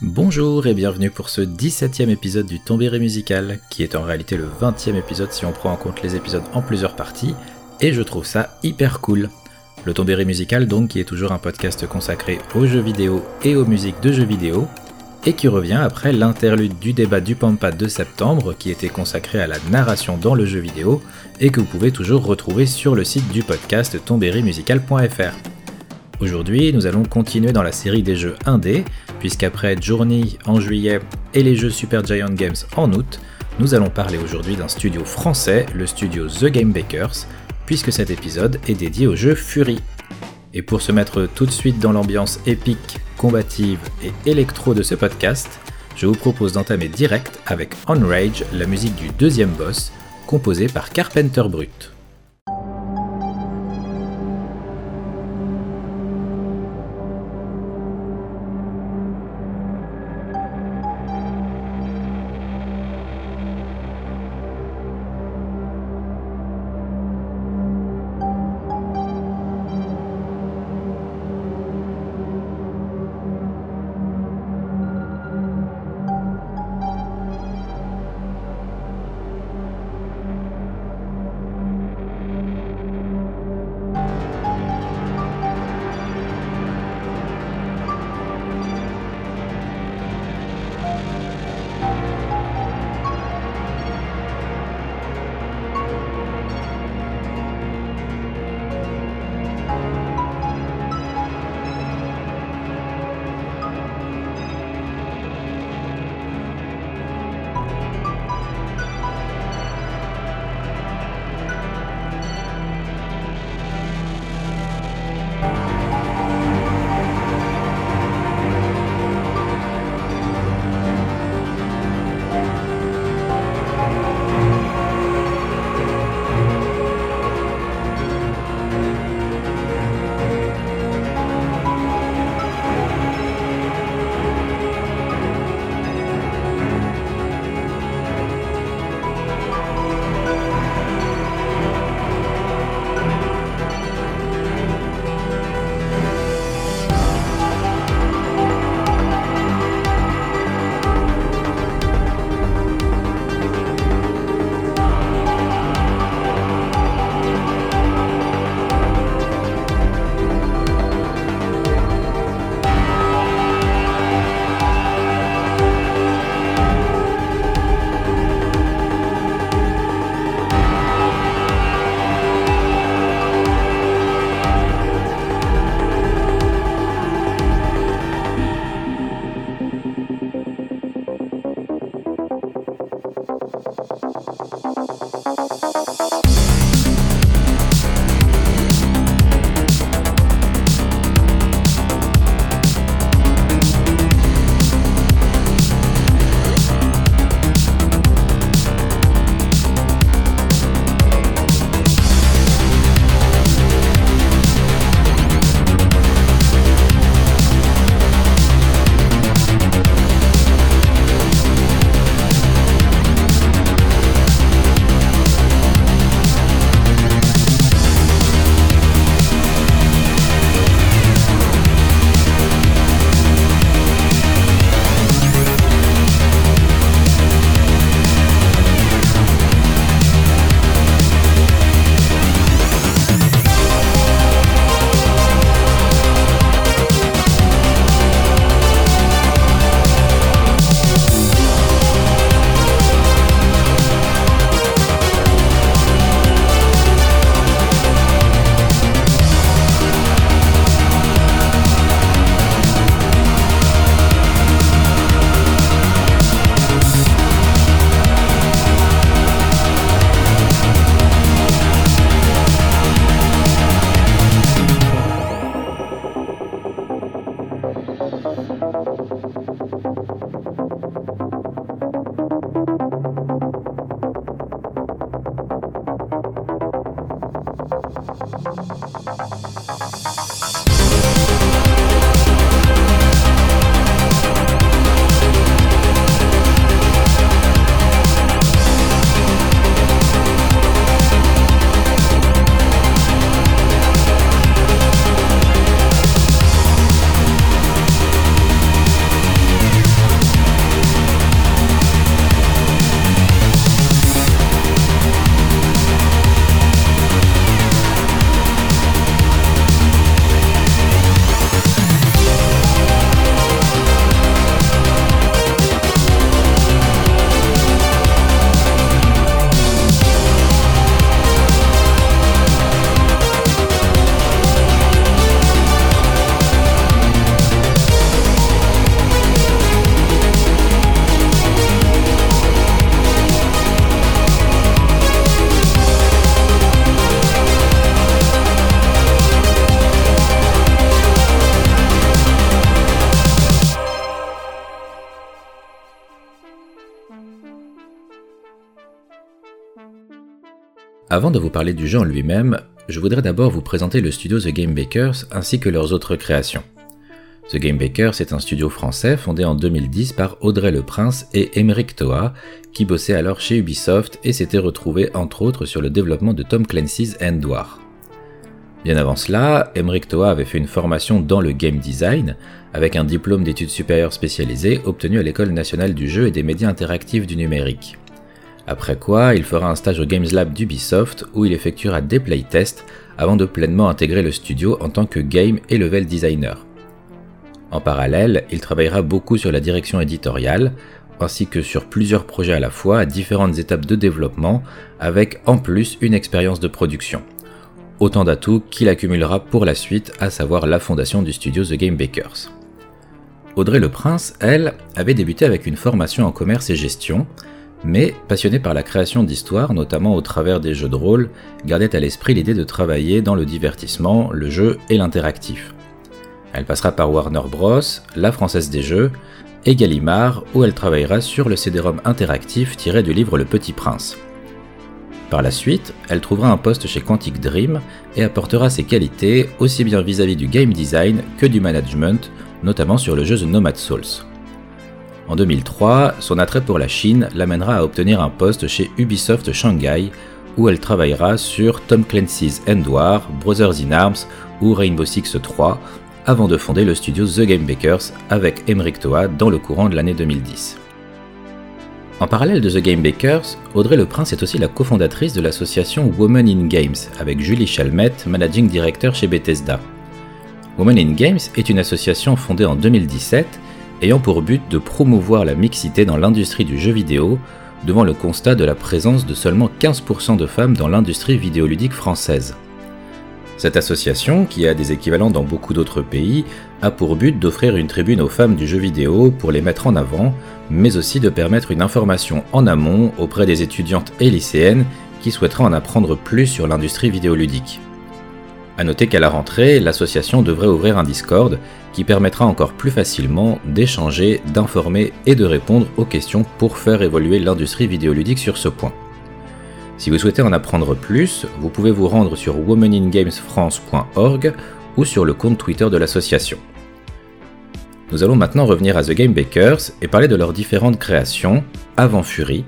Bonjour et bienvenue pour ce 17e épisode du Tombéré musical, qui est en réalité le 20e épisode si on prend en compte les épisodes en plusieurs parties, et je trouve ça hyper cool. Le Tombéré musical donc qui est toujours un podcast consacré aux jeux vidéo et aux musiques de jeux vidéo, et qui revient après l'interlude du débat du Pampa de septembre qui était consacré à la narration dans le jeu vidéo et que vous pouvez toujours retrouver sur le site du podcast tombérymusical.fr. Aujourd'hui, nous allons continuer dans la série des jeux indés, puisqu'après Journey en juillet et les jeux Super Giant Games en août, nous allons parler aujourd'hui d'un studio français, le studio The Game Bakers, puisque cet épisode est dédié au jeu Fury. Et pour se mettre tout de suite dans l'ambiance épique, combative et électro de ce podcast, je vous propose d'entamer direct avec On Rage, la musique du deuxième boss, composée par Carpenter Brut. Avant de vous parler du jeu en lui-même, je voudrais d'abord vous présenter le studio The Game Bakers ainsi que leurs autres créations. The Game Bakers est un studio français fondé en 2010 par Audrey Le Prince et Emeric Toa, qui bossaient alors chez Ubisoft et s'étaient retrouvés entre autres sur le développement de Tom Clancy's End War. Bien avant cela, Emeric Toa avait fait une formation dans le game design, avec un diplôme d'études supérieures spécialisées obtenu à l'École nationale du jeu et des médias interactifs du numérique. Après quoi, il fera un stage au Games Lab d'Ubisoft où il effectuera des playtests avant de pleinement intégrer le studio en tant que game et level designer. En parallèle, il travaillera beaucoup sur la direction éditoriale, ainsi que sur plusieurs projets à la fois à différentes étapes de développement, avec en plus une expérience de production. Autant d'atouts qu'il accumulera pour la suite, à savoir la fondation du studio The Game Bakers. Audrey Le Prince, elle, avait débuté avec une formation en commerce et gestion, mais passionnée par la création d'histoires, notamment au travers des jeux de rôle, gardait à l'esprit l'idée de travailler dans le divertissement, le jeu et l'interactif. Elle passera par Warner Bros, la Française des Jeux, et Gallimard, où elle travaillera sur le CD-ROM interactif tiré du livre Le Petit Prince. Par la suite, elle trouvera un poste chez Quantic Dream et apportera ses qualités aussi bien vis-à-vis -vis du game design que du management, notamment sur le jeu The Nomad Souls. En 2003, son attrait pour la Chine l'amènera à obtenir un poste chez Ubisoft Shanghai, où elle travaillera sur Tom Clancy's End War, Brothers in Arms ou Rainbow Six 3, avant de fonder le studio The Game Bakers avec Emeric Toa dans le courant de l'année 2010. En parallèle de The Game Bakers, Audrey Le Prince est aussi la cofondatrice de l'association Women in Games avec Julie Chalmette, managing director chez Bethesda. Women in Games est une association fondée en 2017 ayant pour but de promouvoir la mixité dans l'industrie du jeu vidéo, devant le constat de la présence de seulement 15% de femmes dans l'industrie vidéoludique française. Cette association, qui a des équivalents dans beaucoup d'autres pays, a pour but d'offrir une tribune aux femmes du jeu vidéo pour les mettre en avant, mais aussi de permettre une information en amont auprès des étudiantes et lycéennes qui souhaiteraient en apprendre plus sur l'industrie vidéoludique. A noter qu'à la rentrée, l'association devrait ouvrir un Discord qui permettra encore plus facilement d'échanger, d'informer et de répondre aux questions pour faire évoluer l'industrie vidéoludique sur ce point. Si vous souhaitez en apprendre plus, vous pouvez vous rendre sur womeningamesfrance.org ou sur le compte Twitter de l'association. Nous allons maintenant revenir à The Game Bakers et parler de leurs différentes créations avant Fury,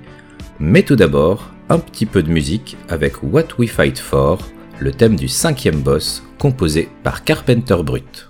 mais tout d'abord, un petit peu de musique avec What We Fight For, le thème du cinquième boss composé par Carpenter Brut.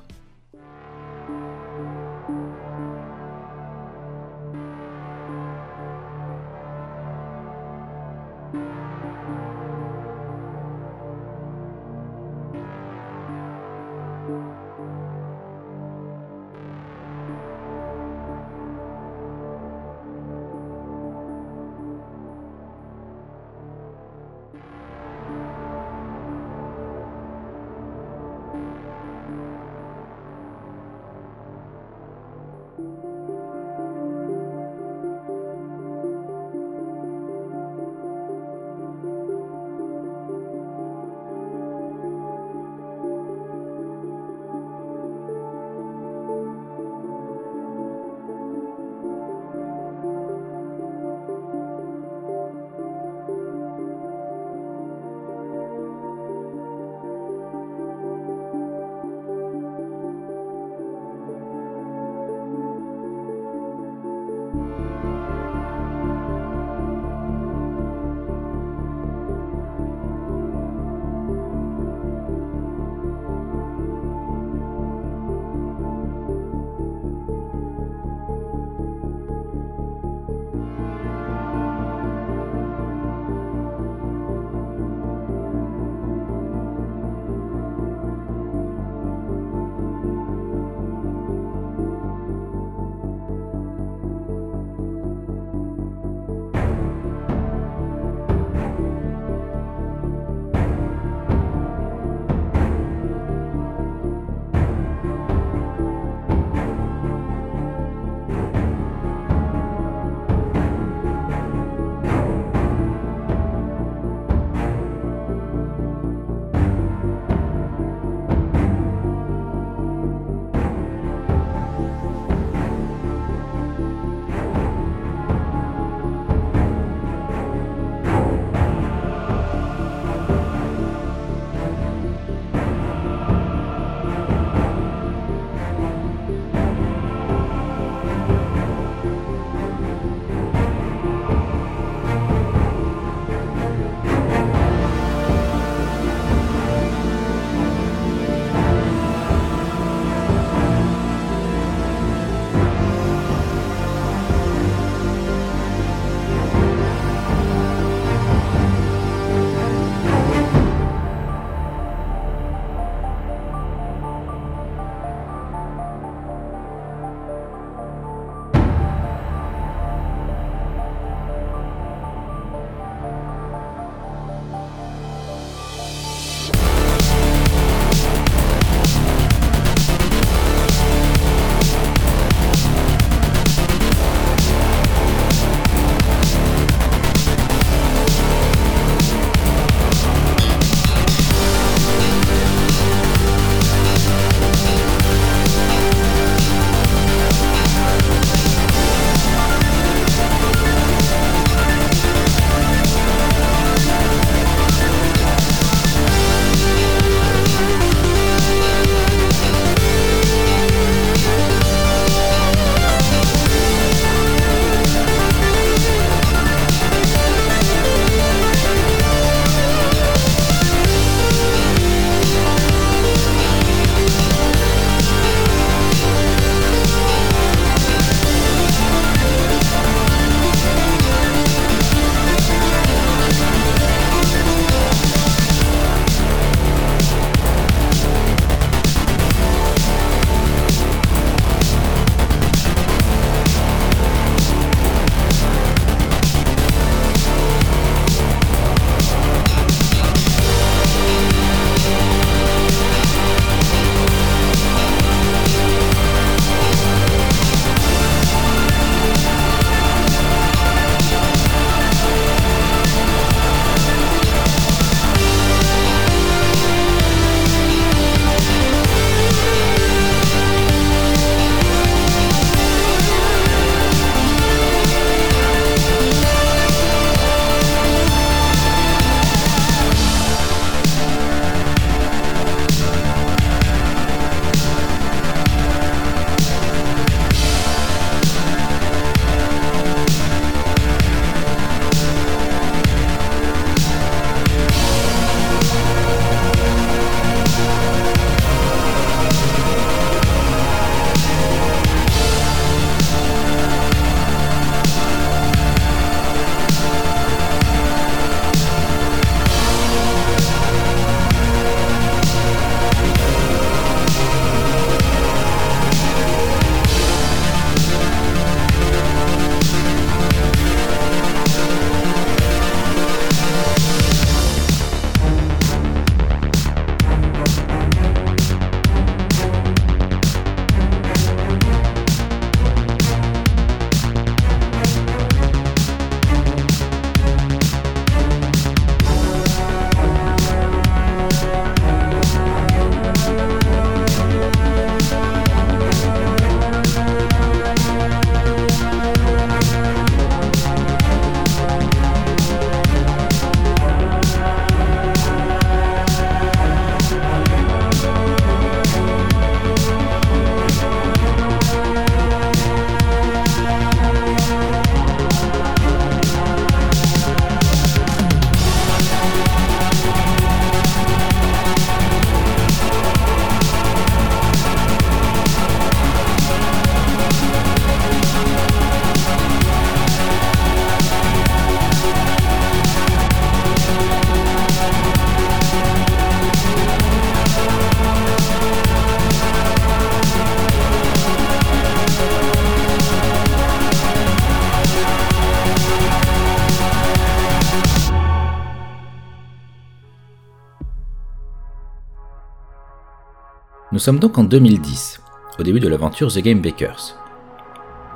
Sommes donc en 2010, au début de l'aventure The Game Bakers.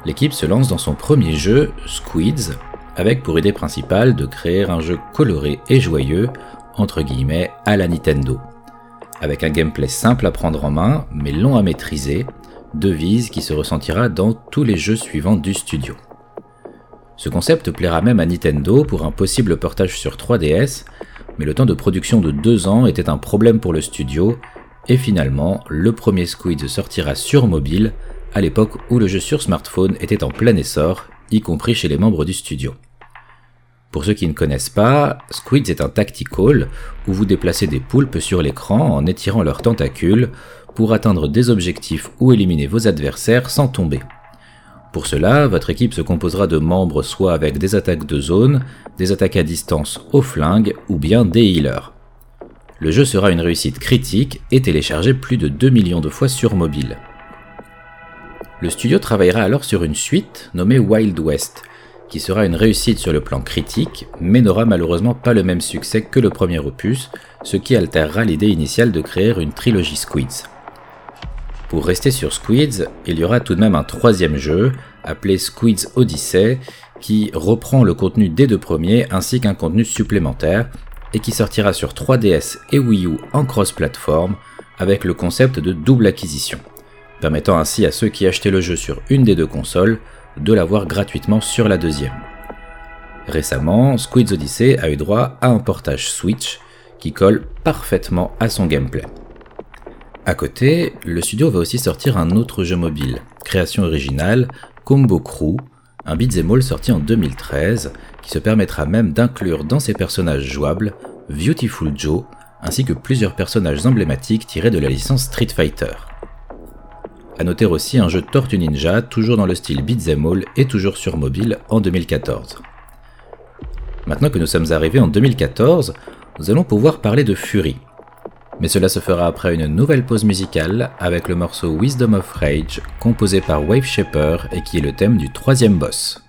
L'équipe se lance dans son premier jeu, Squids, avec pour idée principale de créer un jeu coloré et joyeux, entre guillemets, à la Nintendo. Avec un gameplay simple à prendre en main, mais long à maîtriser, devise qui se ressentira dans tous les jeux suivants du studio. Ce concept plaira même à Nintendo pour un possible portage sur 3DS, mais le temps de production de 2 ans était un problème pour le studio, et finalement, le premier Squid sortira sur mobile, à l'époque où le jeu sur smartphone était en plein essor, y compris chez les membres du studio. Pour ceux qui ne connaissent pas, Squids est un tactical où vous déplacez des poulpes sur l'écran en étirant leurs tentacules pour atteindre des objectifs ou éliminer vos adversaires sans tomber. Pour cela, votre équipe se composera de membres soit avec des attaques de zone, des attaques à distance au flingue ou bien des healers. Le jeu sera une réussite critique et téléchargé plus de 2 millions de fois sur mobile. Le studio travaillera alors sur une suite nommée Wild West, qui sera une réussite sur le plan critique, mais n'aura malheureusement pas le même succès que le premier opus, ce qui altérera l'idée initiale de créer une trilogie Squids. Pour rester sur Squids, il y aura tout de même un troisième jeu, appelé Squids Odyssey, qui reprend le contenu des deux premiers ainsi qu'un contenu supplémentaire, et qui sortira sur 3DS et Wii U en cross-platform, avec le concept de double acquisition, permettant ainsi à ceux qui achetaient le jeu sur une des deux consoles de l'avoir gratuitement sur la deuxième. Récemment, Squids Odyssey a eu droit à un portage Switch qui colle parfaitement à son gameplay. À côté, le studio va aussi sortir un autre jeu mobile, création originale, Combo Crew, un beat'em all sorti en 2013 qui se permettra même d'inclure dans ses personnages jouables Beautiful Joe ainsi que plusieurs personnages emblématiques tirés de la licence Street Fighter. A noter aussi un jeu Tortue Ninja, toujours dans le style beat'em all et toujours sur mobile en 2014. Maintenant que nous sommes arrivés en 2014, nous allons pouvoir parler de Fury. Mais cela se fera après une nouvelle pause musicale avec le morceau Wisdom of Rage, composé par Wave Shaper et qui est le thème du troisième boss.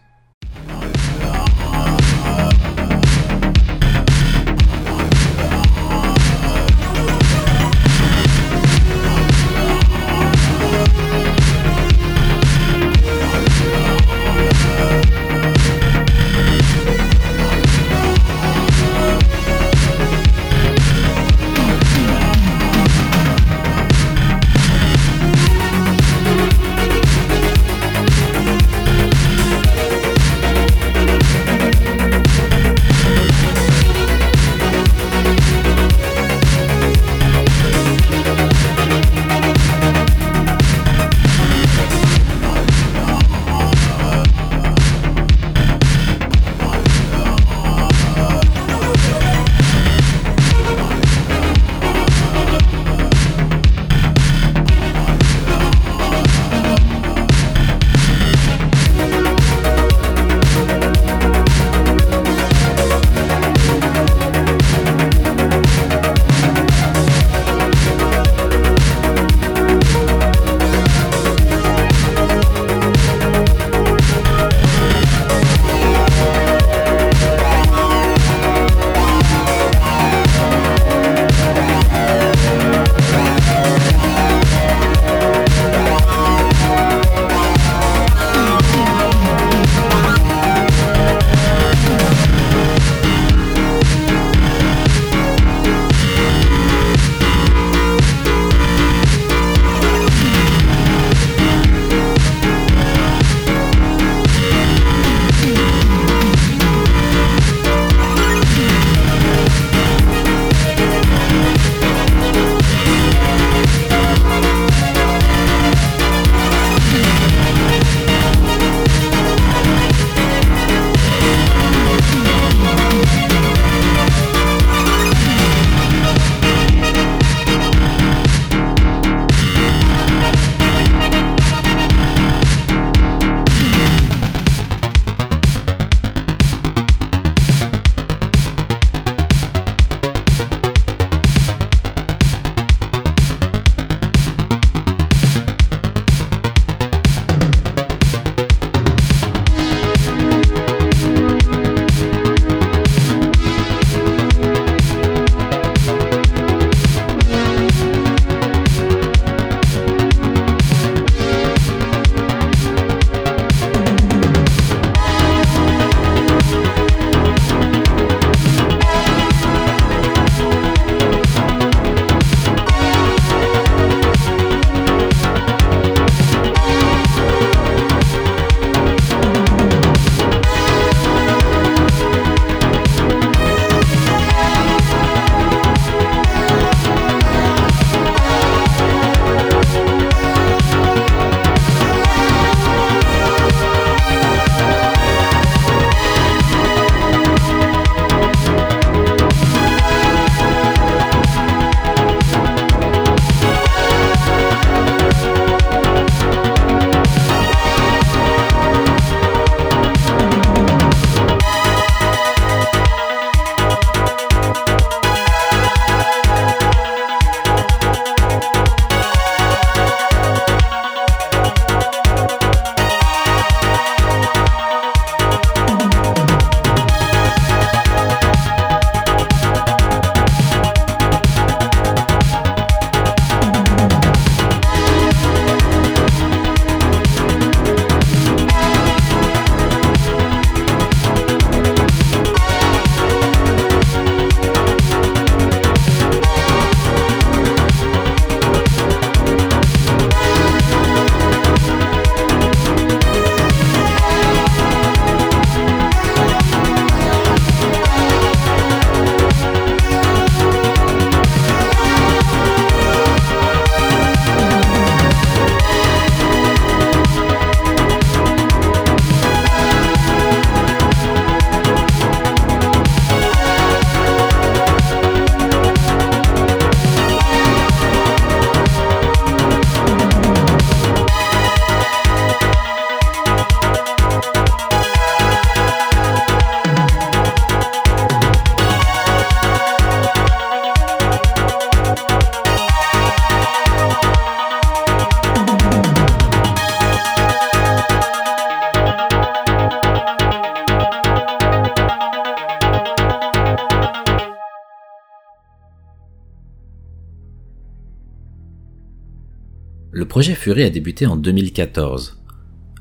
Projet Fury a débuté en 2014,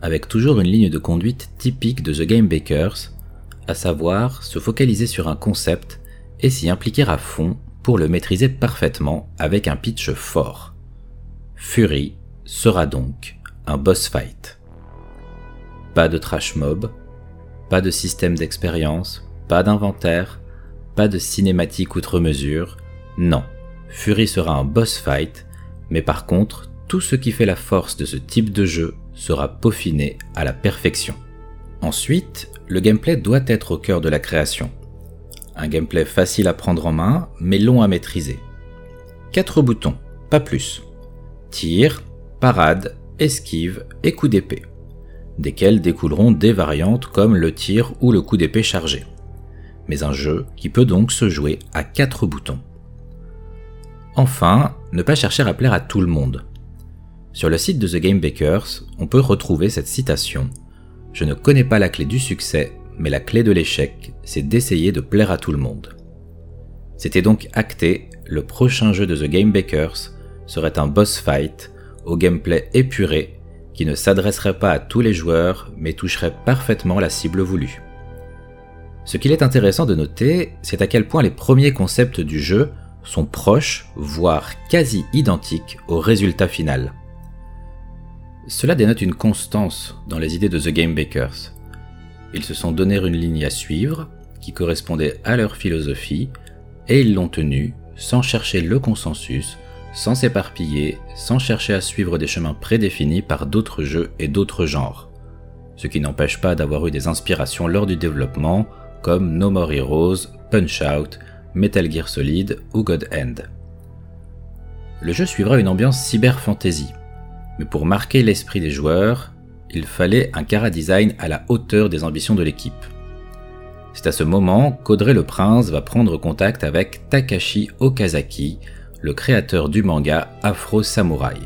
avec toujours une ligne de conduite typique de The Game Bakers, à savoir se focaliser sur un concept et s'y impliquer à fond pour le maîtriser parfaitement avec un pitch fort. Fury sera donc un boss fight. Pas de trash mob, pas de système d'expérience, pas d'inventaire, pas de cinématique outre mesure, non. Fury sera un boss fight, mais par contre, tout ce qui fait la force de ce type de jeu sera peaufiné à la perfection. Ensuite, le gameplay doit être au cœur de la création. Un gameplay facile à prendre en main, mais long à maîtriser. Quatre boutons, pas plus. Tir, parade, esquive et coup d'épée, desquels découleront des variantes comme le tir ou le coup d'épée chargé. Mais un jeu qui peut donc se jouer à quatre boutons. Enfin, ne pas chercher à plaire à tout le monde. Sur le site de The Game Bakers, on peut retrouver cette citation Je ne connais pas la clé du succès, mais la clé de l'échec, c'est d'essayer de plaire à tout le monde. C'était donc acté, le prochain jeu de The Game Bakers serait un boss fight au gameplay épuré qui ne s'adresserait pas à tous les joueurs mais toucherait parfaitement la cible voulue. Ce qu'il est intéressant de noter, c'est à quel point les premiers concepts du jeu sont proches, voire quasi identiques au résultat final. Cela dénote une constance dans les idées de The Game Bakers. Ils se sont donné une ligne à suivre qui correspondait à leur philosophie et ils l'ont tenue sans chercher le consensus, sans s'éparpiller, sans chercher à suivre des chemins prédéfinis par d'autres jeux et d'autres genres. Ce qui n'empêche pas d'avoir eu des inspirations lors du développement, comme No More Heroes, Punch Out, Metal Gear Solid ou God End. Le jeu suivra une ambiance cyber-fantasy, mais pour marquer l'esprit des joueurs, il fallait un cara design à la hauteur des ambitions de l'équipe. C'est à ce moment qu'Audrey le Prince va prendre contact avec Takashi Okazaki, le créateur du manga Afro Samurai.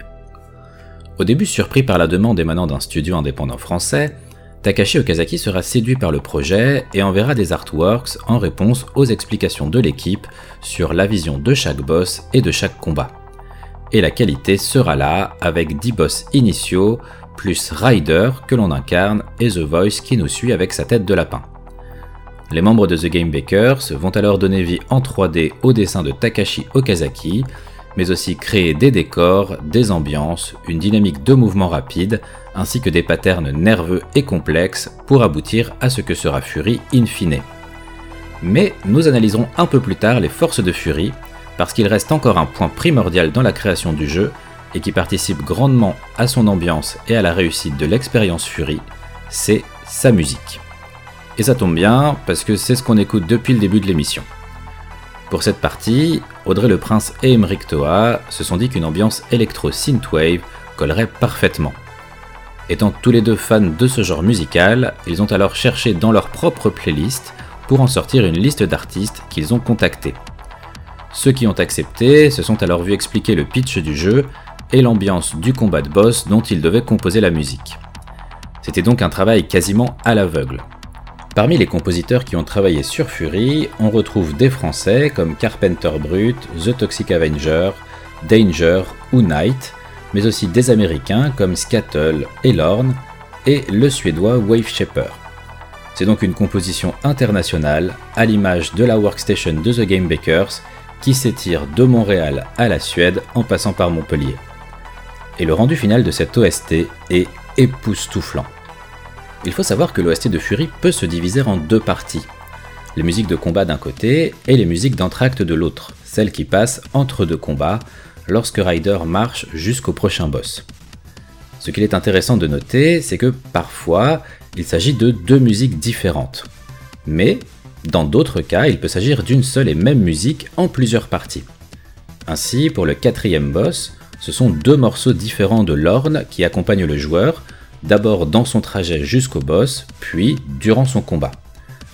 Au début surpris par la demande émanant d'un studio indépendant français, Takashi Okazaki sera séduit par le projet et enverra des artworks en réponse aux explications de l'équipe sur la vision de chaque boss et de chaque combat. Et la qualité sera là avec 10 boss initiaux, plus Ryder que l'on incarne et The Voice qui nous suit avec sa tête de lapin. Les membres de The Game Bakers vont alors donner vie en 3D au dessin de Takashi Okazaki, mais aussi créer des décors, des ambiances, une dynamique de mouvement rapide, ainsi que des patterns nerveux et complexes pour aboutir à ce que sera Fury in fine. Mais nous analyserons un peu plus tard les forces de Fury, parce qu'il reste encore un point primordial dans la création du jeu et qui participe grandement à son ambiance et à la réussite de l'expérience Fury, c'est sa musique. Et ça tombe bien, parce que c'est ce qu'on écoute depuis le début de l'émission. Pour cette partie, Audrey Le Prince et Emmerich Toa se sont dit qu'une ambiance électro-synthwave collerait parfaitement. Étant tous les deux fans de ce genre musical, ils ont alors cherché dans leur propre playlist pour en sortir une liste d'artistes qu'ils ont contactés. Ceux qui ont accepté se sont alors vus expliquer le pitch du jeu et l'ambiance du combat de boss dont ils devaient composer la musique. C'était donc un travail quasiment à l'aveugle. Parmi les compositeurs qui ont travaillé sur Fury, on retrouve des Français comme Carpenter Brut, The Toxic Avenger, Danger ou Night, mais aussi des Américains comme Scattle et Lorne, et le Suédois Wave Shaper. C'est donc une composition internationale, à l'image de la workstation de The Game Bakers, qui s'étire de Montréal à la Suède en passant par Montpellier. Et le rendu final de cette OST est époustouflant. Il faut savoir que l'OST de Fury peut se diviser en deux parties. Les musiques de combat d'un côté et les musiques d'entracte de l'autre, celles qui passent entre deux combats lorsque Ryder marche jusqu'au prochain boss. Ce qu'il est intéressant de noter, c'est que parfois, il s'agit de deux musiques différentes. Mais, dans d'autres cas, il peut s'agir d'une seule et même musique en plusieurs parties. Ainsi, pour le quatrième boss, ce sont deux morceaux différents de Lorne qui accompagnent le joueur, d'abord dans son trajet jusqu'au boss, puis durant son combat.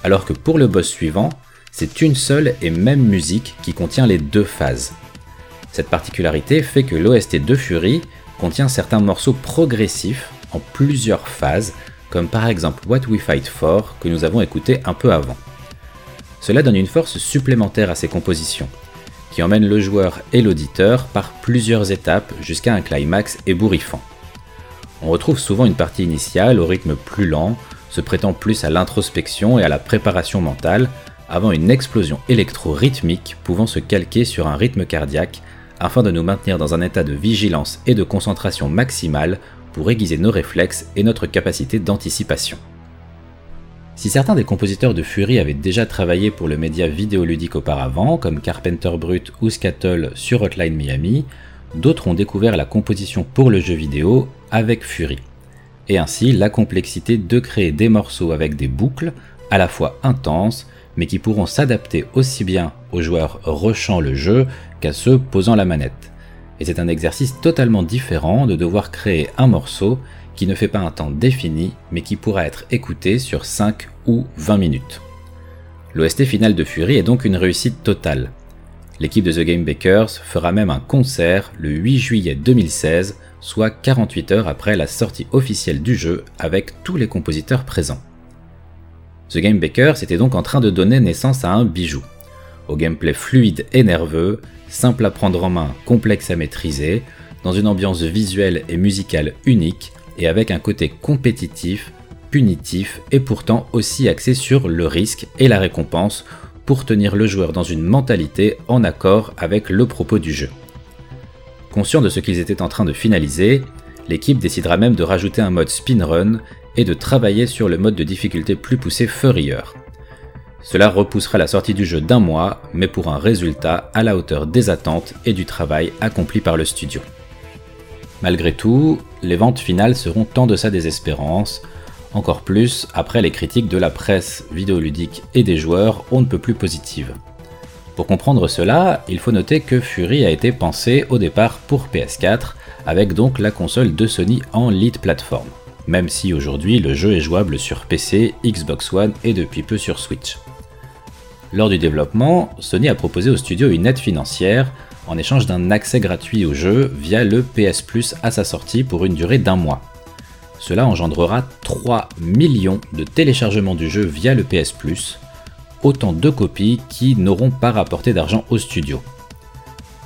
Alors que pour le boss suivant, c'est une seule et même musique qui contient les deux phases. Cette particularité fait que l'OST de Fury contient certains morceaux progressifs en plusieurs phases, comme par exemple What We Fight For que nous avons écouté un peu avant. Cela donne une force supplémentaire à ces compositions, qui emmène le joueur et l'auditeur par plusieurs étapes jusqu'à un climax ébouriffant. On retrouve souvent une partie initiale au rythme plus lent, se prêtant plus à l'introspection et à la préparation mentale, avant une explosion électro-rythmique pouvant se calquer sur un rythme cardiaque afin de nous maintenir dans un état de vigilance et de concentration maximale pour aiguiser nos réflexes et notre capacité d'anticipation. Si certains des compositeurs de Fury avaient déjà travaillé pour le média vidéoludique auparavant, comme Carpenter Brut ou Scattle sur Hotline Miami, d'autres ont découvert la composition pour le jeu vidéo avec Fury. Et ainsi la complexité de créer des morceaux avec des boucles à la fois intenses, mais qui pourront s'adapter aussi bien aux joueurs rushant le jeu qu'à ceux posant la manette. Et c'est un exercice totalement différent de devoir créer un morceau qui ne fait pas un temps défini, mais qui pourra être écouté sur 5 ou 20 minutes. L'OST final de Fury est donc une réussite totale. L'équipe de The Game Bakers fera même un concert le 8 juillet 2016, soit 48 heures après la sortie officielle du jeu avec tous les compositeurs présents. The Game Bakers était donc en train de donner naissance à un bijou. Au gameplay fluide et nerveux, simple à prendre en main, complexe à maîtriser, dans une ambiance visuelle et musicale unique, et avec un côté compétitif, punitif et pourtant aussi axé sur le risque et la récompense pour tenir le joueur dans une mentalité en accord avec le propos du jeu. Conscient de ce qu'ils étaient en train de finaliser, l'équipe décidera même de rajouter un mode spin run et de travailler sur le mode de difficulté plus poussé Furrier. Cela repoussera la sortie du jeu d'un mois, mais pour un résultat à la hauteur des attentes et du travail accompli par le studio. Malgré tout, les ventes finales seront en deçà des espérances, encore plus après les critiques de la presse vidéoludique et des joueurs on ne peut plus positives. Pour comprendre cela, il faut noter que Fury a été pensé au départ pour PS4, avec donc la console de Sony en lead platform, même si aujourd'hui le jeu est jouable sur PC, Xbox One et depuis peu sur Switch. Lors du développement, Sony a proposé au studio une aide financière en échange d'un accès gratuit au jeu via le PS Plus à sa sortie pour une durée d'un mois. Cela engendrera 3 millions de téléchargements du jeu via le PS Plus, autant de copies qui n'auront pas rapporté d'argent au studio.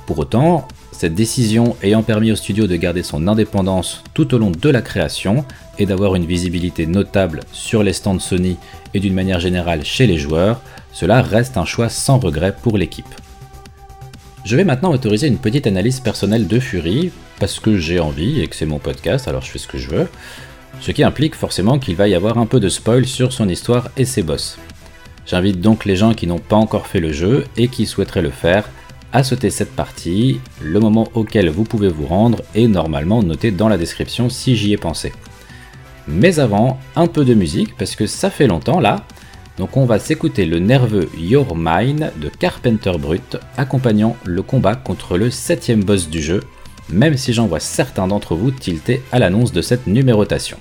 Pour autant, cette décision ayant permis au studio de garder son indépendance tout au long de la création et d'avoir une visibilité notable sur les stands Sony et d'une manière générale chez les joueurs, cela reste un choix sans regret pour l'équipe. Je vais maintenant autoriser une petite analyse personnelle de Fury, parce que j'ai envie et que c'est mon podcast, alors je fais ce que je veux, ce qui implique forcément qu'il va y avoir un peu de spoil sur son histoire et ses boss. J'invite donc les gens qui n'ont pas encore fait le jeu et qui souhaiteraient le faire à sauter cette partie, le moment auquel vous pouvez vous rendre est normalement noté dans la description si j'y ai pensé. Mais avant, un peu de musique, parce que ça fait longtemps là, donc on va s'écouter le nerveux Your Mine de Carpenter Brut, accompagnant le combat contre le septième boss du jeu, même si j'en vois certains d'entre vous tilter à l'annonce de cette numérotation.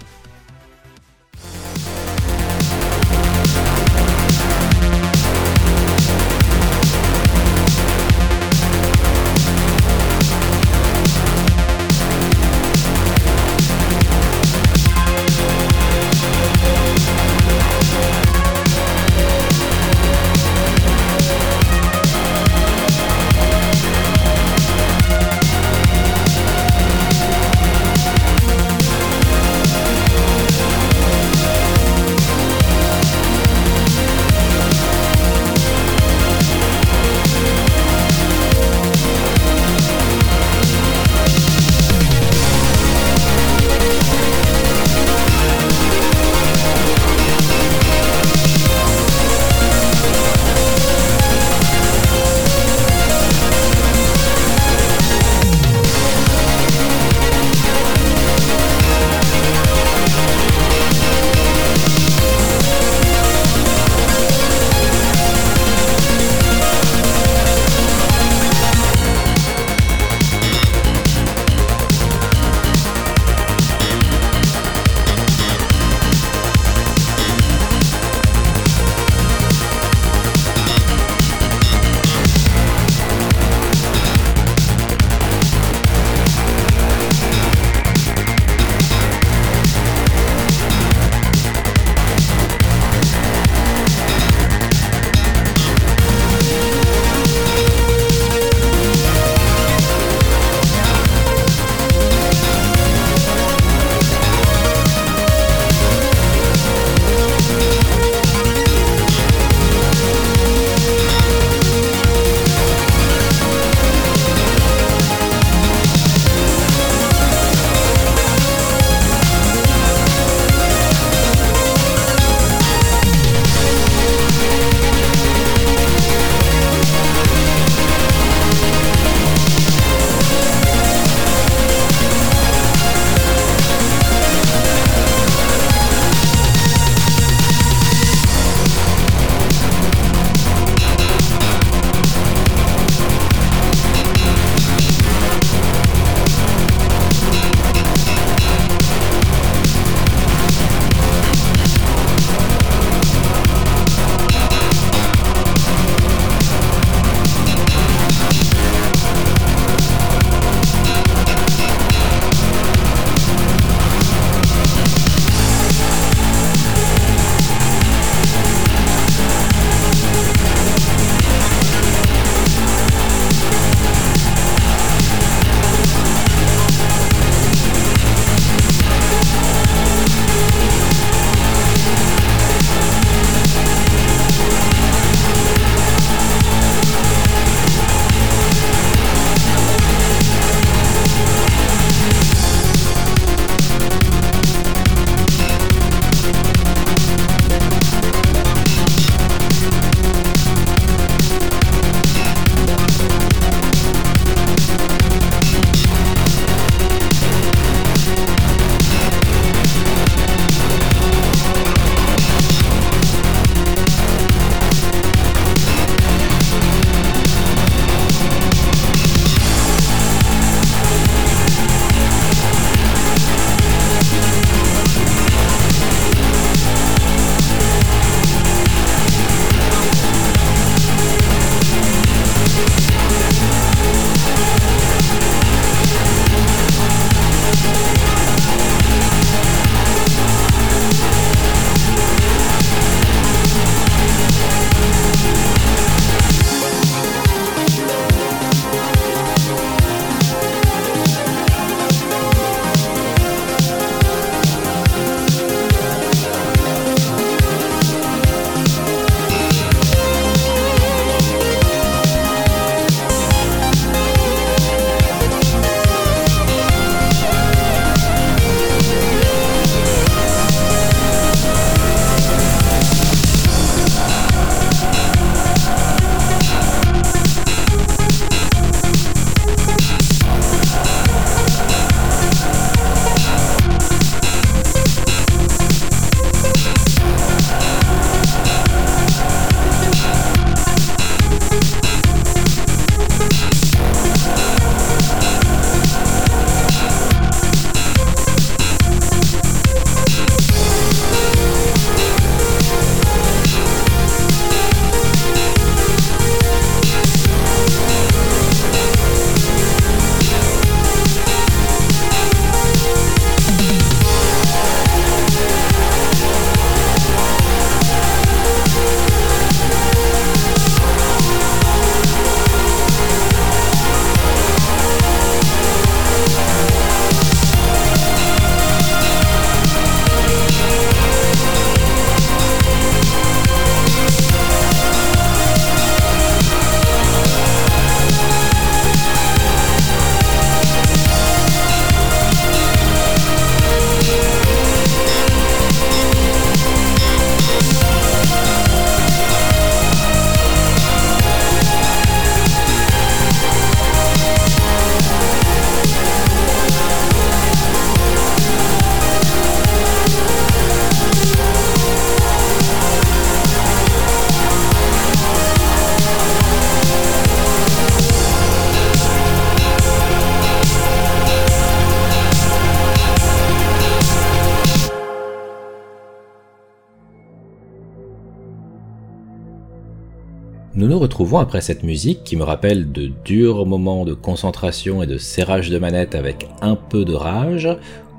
Nous retrouvons après cette musique qui me rappelle de durs moments de concentration et de serrage de manette avec un peu de rage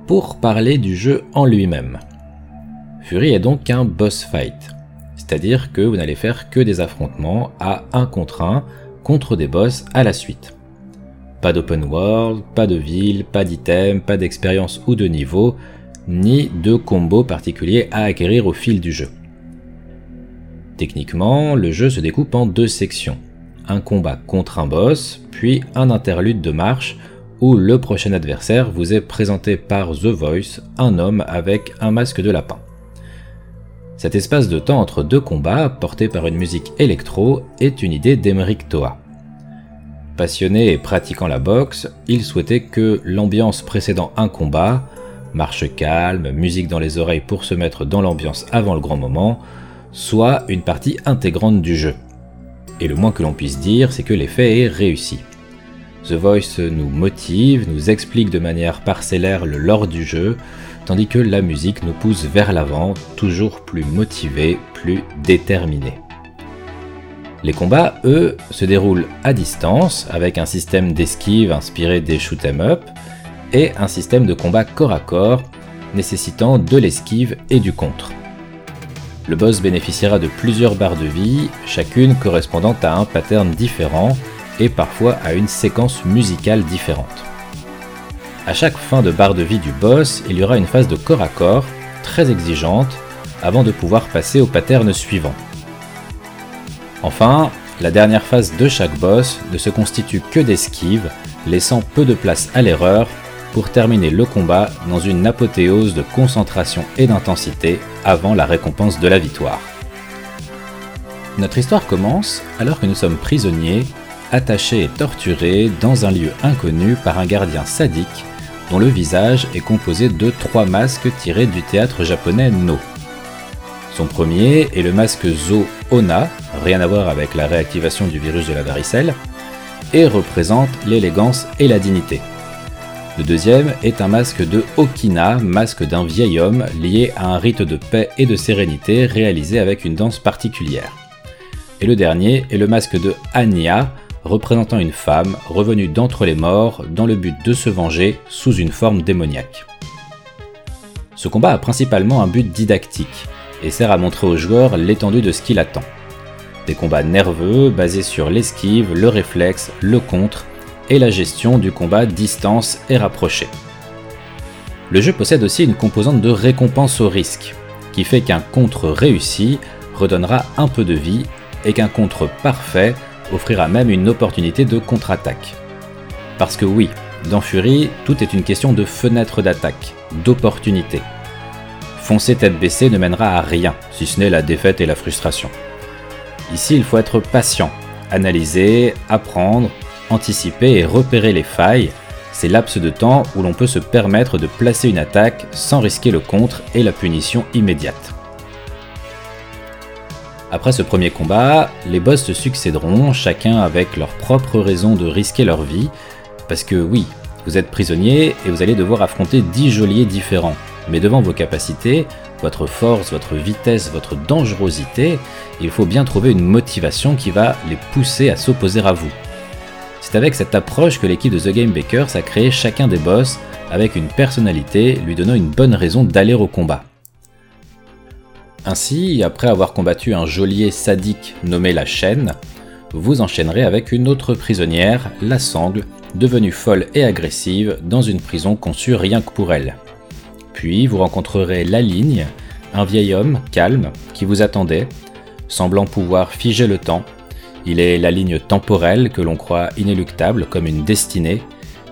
pour parler du jeu en lui-même. Fury est donc un boss fight, c'est-à-dire que vous n'allez faire que des affrontements à un contre un contre des boss à la suite. Pas d'open world, pas de ville, pas d'item, pas d'expérience ou de niveau, ni de combo particulier à acquérir au fil du jeu. Techniquement, le jeu se découpe en deux sections. Un combat contre un boss, puis un interlude de marche où le prochain adversaire vous est présenté par The Voice, un homme avec un masque de lapin. Cet espace de temps entre deux combats, porté par une musique électro, est une idée d'Emeric Toa. Passionné et pratiquant la boxe, il souhaitait que l'ambiance précédant un combat, marche calme, musique dans les oreilles pour se mettre dans l'ambiance avant le grand moment, soit une partie intégrante du jeu. Et le moins que l'on puisse dire, c'est que l'effet est réussi. The Voice nous motive, nous explique de manière parcellaire le lore du jeu, tandis que la musique nous pousse vers l'avant, toujours plus motivés, plus déterminés. Les combats, eux, se déroulent à distance, avec un système d'esquive inspiré des shoot up, et un système de combat corps à corps, nécessitant de l'esquive et du contre. Le boss bénéficiera de plusieurs barres de vie, chacune correspondant à un pattern différent et parfois à une séquence musicale différente. À chaque fin de barre de vie du boss, il y aura une phase de corps à corps, très exigeante, avant de pouvoir passer au pattern suivant. Enfin, la dernière phase de chaque boss ne se constitue que d'esquives, laissant peu de place à l'erreur pour terminer le combat dans une apothéose de concentration et d'intensité avant la récompense de la victoire. Notre histoire commence alors que nous sommes prisonniers, attachés et torturés dans un lieu inconnu par un gardien sadique dont le visage est composé de trois masques tirés du théâtre japonais No. Son premier est le masque Zo Ona, rien à voir avec la réactivation du virus de la varicelle, et représente l'élégance et la dignité. Le deuxième est un masque de Okina, masque d'un vieil homme lié à un rite de paix et de sérénité réalisé avec une danse particulière. Et le dernier est le masque de Anya, représentant une femme revenue d'entre les morts dans le but de se venger sous une forme démoniaque. Ce combat a principalement un but didactique et sert à montrer aux joueurs l'étendue de ce qui l'attend. Des combats nerveux basés sur l'esquive, le réflexe, le contre et la gestion du combat distance et rapproché. Le jeu possède aussi une composante de récompense au risque, qui fait qu'un contre réussi redonnera un peu de vie et qu'un contre parfait offrira même une opportunité de contre-attaque. Parce que oui, dans Fury, tout est une question de fenêtre d'attaque, d'opportunité. Foncer tête baissée ne mènera à rien, si ce n'est la défaite et la frustration. Ici, il faut être patient, analyser, apprendre, anticiper et repérer les failles, c'est laps de temps où l'on peut se permettre de placer une attaque sans risquer le contre et la punition immédiate. Après ce premier combat, les boss se succéderont, chacun avec leur propre raison de risquer leur vie, parce que oui, vous êtes prisonnier et vous allez devoir affronter 10 geôliers différents, mais devant vos capacités, votre force, votre vitesse, votre dangerosité, il faut bien trouver une motivation qui va les pousser à s'opposer à vous. C'est avec cette approche que l'équipe de The Game Bakers a créé chacun des boss avec une personnalité lui donnant une bonne raison d'aller au combat. Ainsi, après avoir combattu un geôlier sadique nommé la chaîne, vous enchaînerez avec une autre prisonnière, la sangle, devenue folle et agressive dans une prison conçue rien que pour elle. Puis vous rencontrerez la ligne, un vieil homme calme qui vous attendait, semblant pouvoir figer le temps il est la ligne temporelle que l'on croit inéluctable comme une destinée,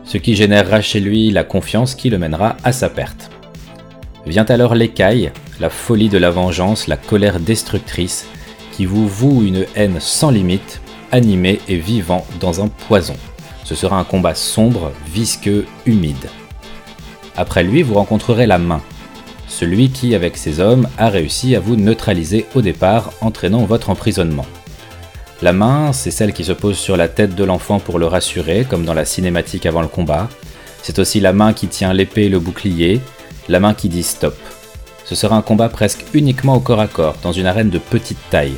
ce qui générera chez lui la confiance qui le mènera à sa perte. Vient alors l'écaille, la folie de la vengeance, la colère destructrice, qui vous voue une haine sans limite, animée et vivant dans un poison. Ce sera un combat sombre, visqueux, humide. Après lui, vous rencontrerez la main, celui qui, avec ses hommes, a réussi à vous neutraliser au départ, entraînant votre emprisonnement. La main, c'est celle qui se pose sur la tête de l'enfant pour le rassurer, comme dans la cinématique avant le combat. C'est aussi la main qui tient l'épée et le bouclier, la main qui dit stop. Ce sera un combat presque uniquement au corps à corps, dans une arène de petite taille.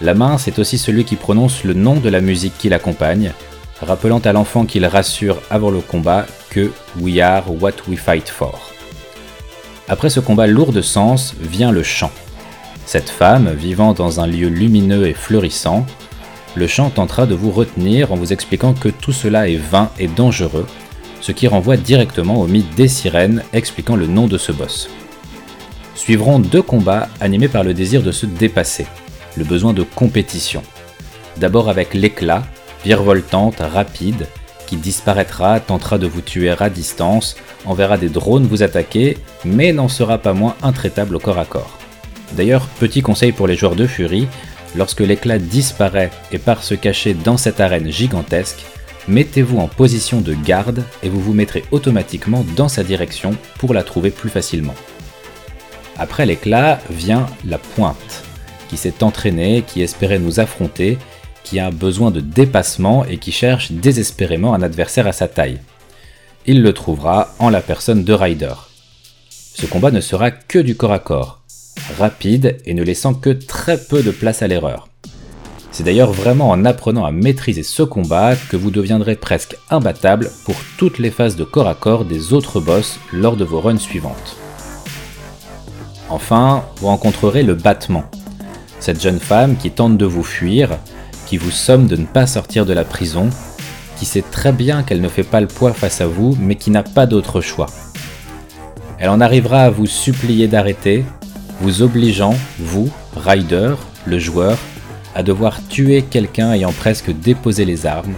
La main, c'est aussi celui qui prononce le nom de la musique qui l'accompagne, rappelant à l'enfant qu'il rassure avant le combat que We are what we fight for. Après ce combat lourd de sens vient le chant. Cette femme, vivant dans un lieu lumineux et fleurissant, le chant tentera de vous retenir en vous expliquant que tout cela est vain et dangereux, ce qui renvoie directement au mythe des sirènes expliquant le nom de ce boss. Suivront deux combats animés par le désir de se dépasser, le besoin de compétition. D'abord avec l'éclat, virevoltante, rapide, qui disparaîtra, tentera de vous tuer à distance, enverra des drones vous attaquer, mais n'en sera pas moins intraitable au corps à corps. D'ailleurs, petit conseil pour les joueurs de Fury, lorsque l'éclat disparaît et part se cacher dans cette arène gigantesque, mettez-vous en position de garde et vous vous mettrez automatiquement dans sa direction pour la trouver plus facilement. Après l'éclat vient la pointe, qui s'est entraînée, qui espérait nous affronter, qui a besoin de dépassement et qui cherche désespérément un adversaire à sa taille. Il le trouvera en la personne de Ryder. Ce combat ne sera que du corps à corps, rapide et ne laissant que très peu de place à l'erreur. C'est d'ailleurs vraiment en apprenant à maîtriser ce combat que vous deviendrez presque imbattable pour toutes les phases de corps à corps des autres boss lors de vos runs suivantes. Enfin, vous rencontrerez le battement, cette jeune femme qui tente de vous fuir, qui vous somme de ne pas sortir de la prison, qui sait très bien qu'elle ne fait pas le poids face à vous, mais qui n'a pas d'autre choix. Elle en arrivera à vous supplier d'arrêter, vous obligeant, vous, Ryder, le joueur, à devoir tuer quelqu'un ayant presque déposé les armes,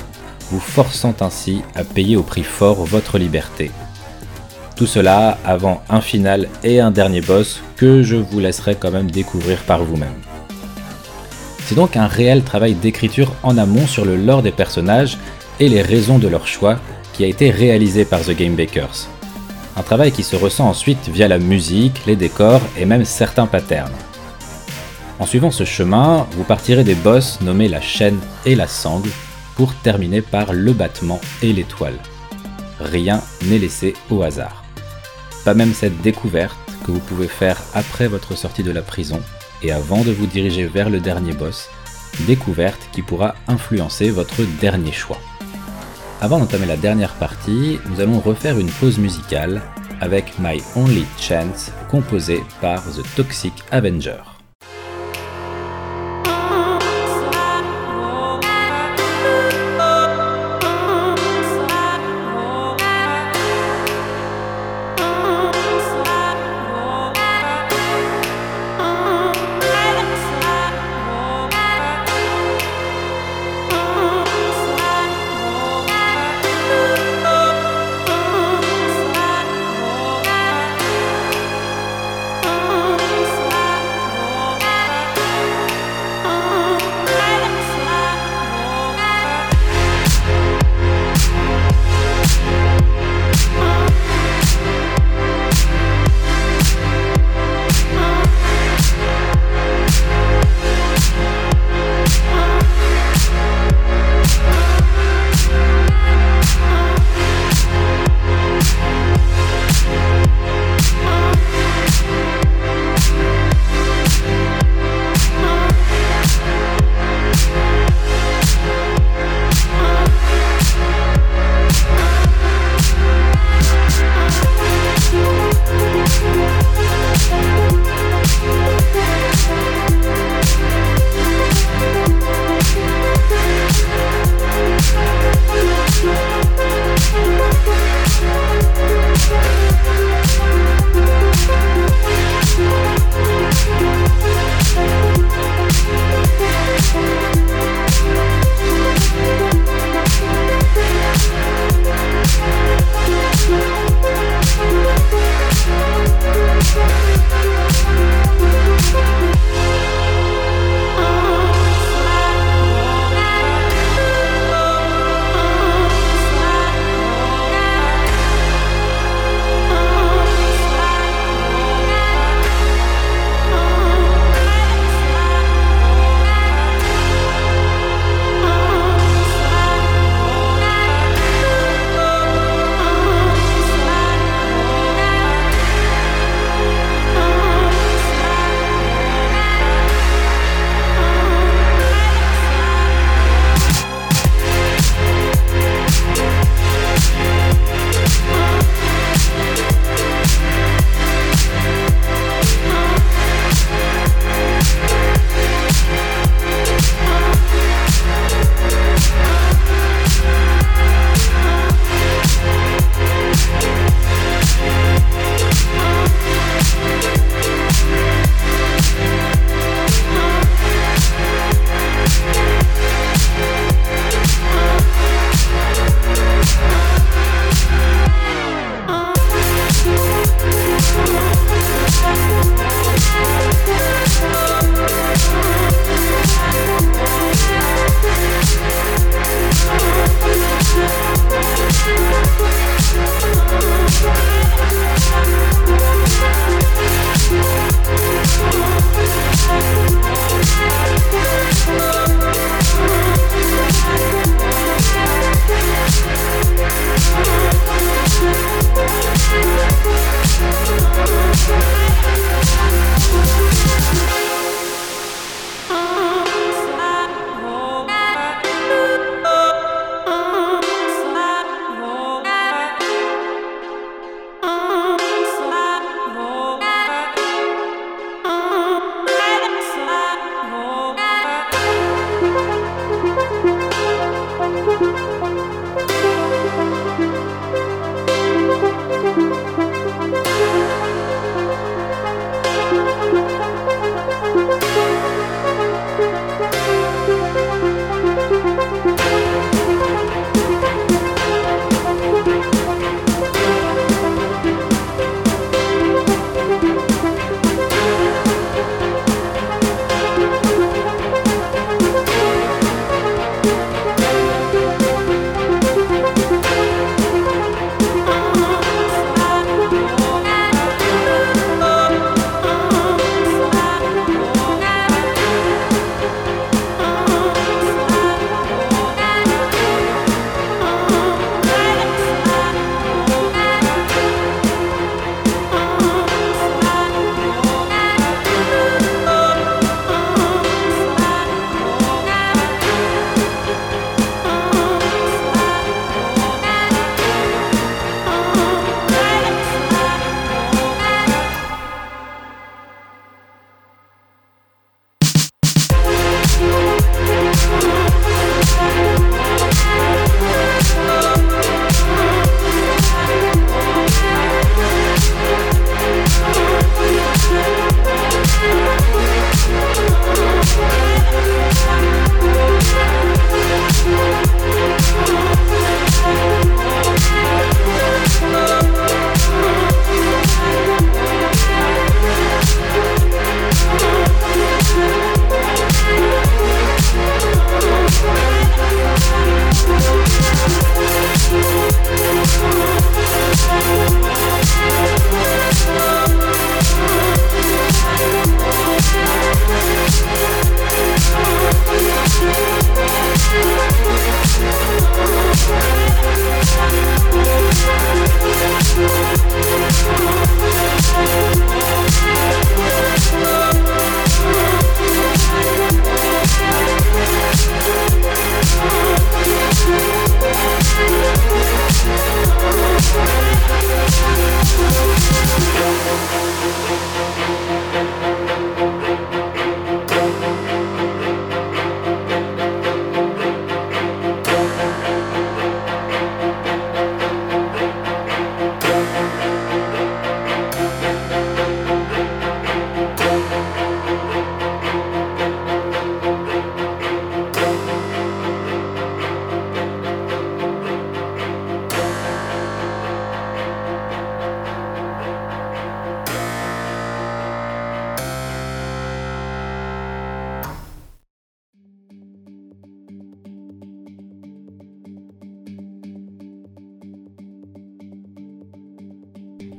vous forçant ainsi à payer au prix fort votre liberté. Tout cela avant un final et un dernier boss que je vous laisserai quand même découvrir par vous-même. C'est donc un réel travail d'écriture en amont sur le lore des personnages et les raisons de leur choix qui a été réalisé par The Game Bakers. Un travail qui se ressent ensuite via la musique, les décors et même certains patterns. En suivant ce chemin, vous partirez des boss nommés la chaîne et la sangle pour terminer par le battement et l'étoile. Rien n'est laissé au hasard. Pas même cette découverte que vous pouvez faire après votre sortie de la prison et avant de vous diriger vers le dernier boss, découverte qui pourra influencer votre dernier choix. Avant d'entamer la dernière partie, nous allons refaire une pause musicale avec My Only Chance composée par The Toxic Avenger.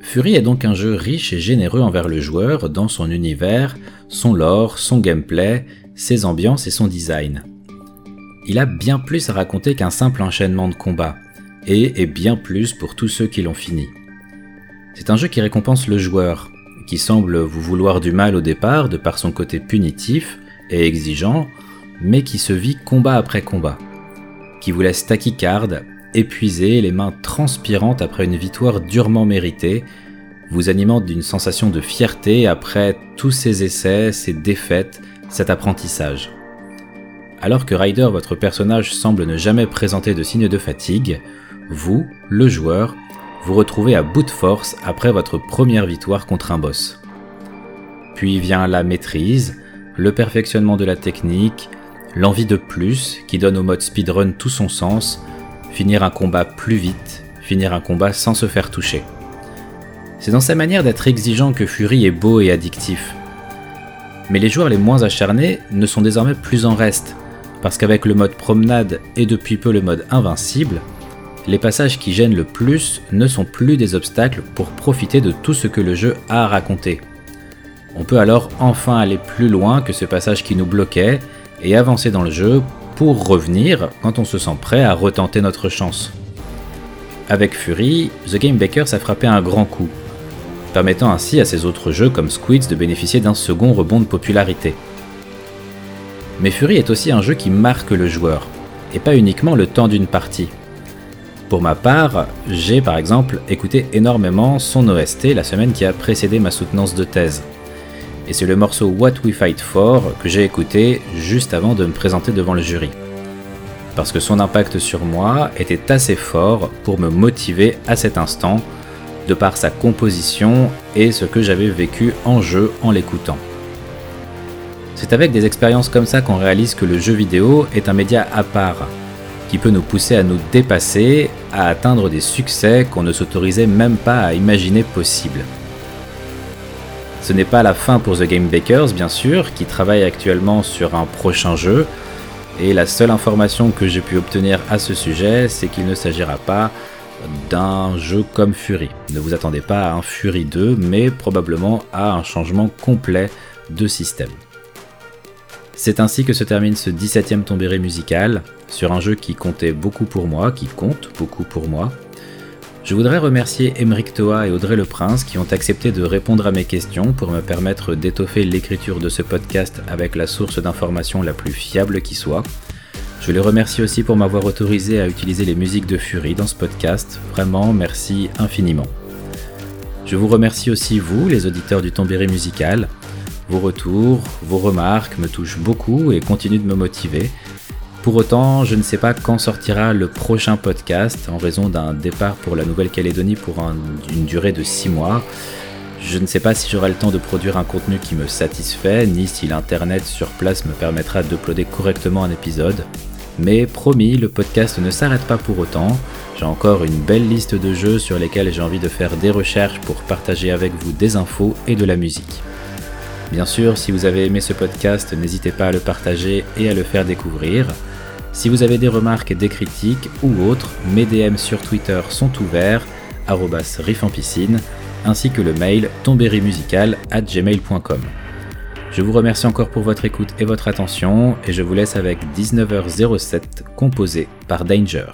Fury est donc un jeu riche et généreux envers le joueur dans son univers, son lore, son gameplay, ses ambiances et son design. Il a bien plus à raconter qu'un simple enchaînement de combats, et est bien plus pour tous ceux qui l'ont fini. C'est un jeu qui récompense le joueur, qui semble vous vouloir du mal au départ de par son côté punitif et exigeant, mais qui se vit combat après combat, qui vous laisse tachycarde, épuisé, les mains transpirantes après une victoire durement méritée, vous animant d'une sensation de fierté après tous ces essais, ces défaites, cet apprentissage. Alors que Ryder, votre personnage, semble ne jamais présenter de signes de fatigue, vous, le joueur, vous retrouvez à bout de force après votre première victoire contre un boss. Puis vient la maîtrise, le perfectionnement de la technique, l'envie de plus qui donne au mode speedrun tout son sens, finir un combat plus vite, finir un combat sans se faire toucher. C'est dans sa manière d'être exigeant que Fury est beau et addictif. Mais les joueurs les moins acharnés ne sont désormais plus en reste, parce qu'avec le mode promenade et depuis peu le mode invincible, les passages qui gênent le plus ne sont plus des obstacles pour profiter de tout ce que le jeu a à raconter. On peut alors enfin aller plus loin que ce passage qui nous bloquait et avancer dans le jeu pour revenir quand on se sent prêt à retenter notre chance. Avec Fury, The Game Bakers a frappé un grand coup, permettant ainsi à ses autres jeux comme Squids de bénéficier d'un second rebond de popularité. Mais Fury est aussi un jeu qui marque le joueur, et pas uniquement le temps d'une partie. Pour ma part, j'ai par exemple écouté énormément son OST la semaine qui a précédé ma soutenance de thèse. Et c'est le morceau What We Fight For que j'ai écouté juste avant de me présenter devant le jury. Parce que son impact sur moi était assez fort pour me motiver à cet instant, de par sa composition et ce que j'avais vécu en jeu en l'écoutant. C'est avec des expériences comme ça qu'on réalise que le jeu vidéo est un média à part, qui peut nous pousser à nous dépasser, à atteindre des succès qu'on ne s'autorisait même pas à imaginer possibles. Ce n'est pas la fin pour The Game Bakers, bien sûr, qui travaille actuellement sur un prochain jeu, et la seule information que j'ai pu obtenir à ce sujet, c'est qu'il ne s'agira pas d'un jeu comme Fury. Ne vous attendez pas à un Fury 2, mais probablement à un changement complet de système. C'est ainsi que se termine ce 17ème tombéré musical, sur un jeu qui comptait beaucoup pour moi, qui compte beaucoup pour moi. Je voudrais remercier Emeric Toa et Audrey Le Prince qui ont accepté de répondre à mes questions pour me permettre d'étoffer l'écriture de ce podcast avec la source d'information la plus fiable qui soit. Je les remercie aussi pour m'avoir autorisé à utiliser les musiques de Fury dans ce podcast. Vraiment, merci infiniment. Je vous remercie aussi vous, les auditeurs du Tombéré musical. Vos retours, vos remarques me touchent beaucoup et continuent de me motiver. Pour autant, je ne sais pas quand sortira le prochain podcast en raison d'un départ pour la Nouvelle-Calédonie pour une durée de 6 mois. Je ne sais pas si j'aurai le temps de produire un contenu qui me satisfait, ni si l'internet sur place me permettra d'uploader correctement un épisode. Mais promis, le podcast ne s'arrête pas pour autant. J'ai encore une belle liste de jeux sur lesquels j'ai envie de faire des recherches pour partager avec vous des infos et de la musique. Bien sûr, si vous avez aimé ce podcast, n'hésitez pas à le partager et à le faire découvrir. Si vous avez des remarques, des critiques ou autres, mes DM sur Twitter sont ouverts, piscine, ainsi que le mail gmail.com. Je vous remercie encore pour votre écoute et votre attention, et je vous laisse avec 19h07 composé par Danger.